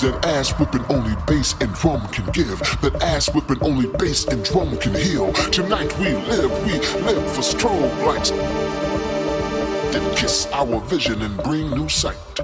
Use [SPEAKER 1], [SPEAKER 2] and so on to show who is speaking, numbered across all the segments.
[SPEAKER 1] that ass whipping only bass and drum can give. That ass whipping only bass and drum can heal. Tonight we live, we live for strobe lights. Then kiss our vision and bring new sight.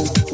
[SPEAKER 2] Oh. you.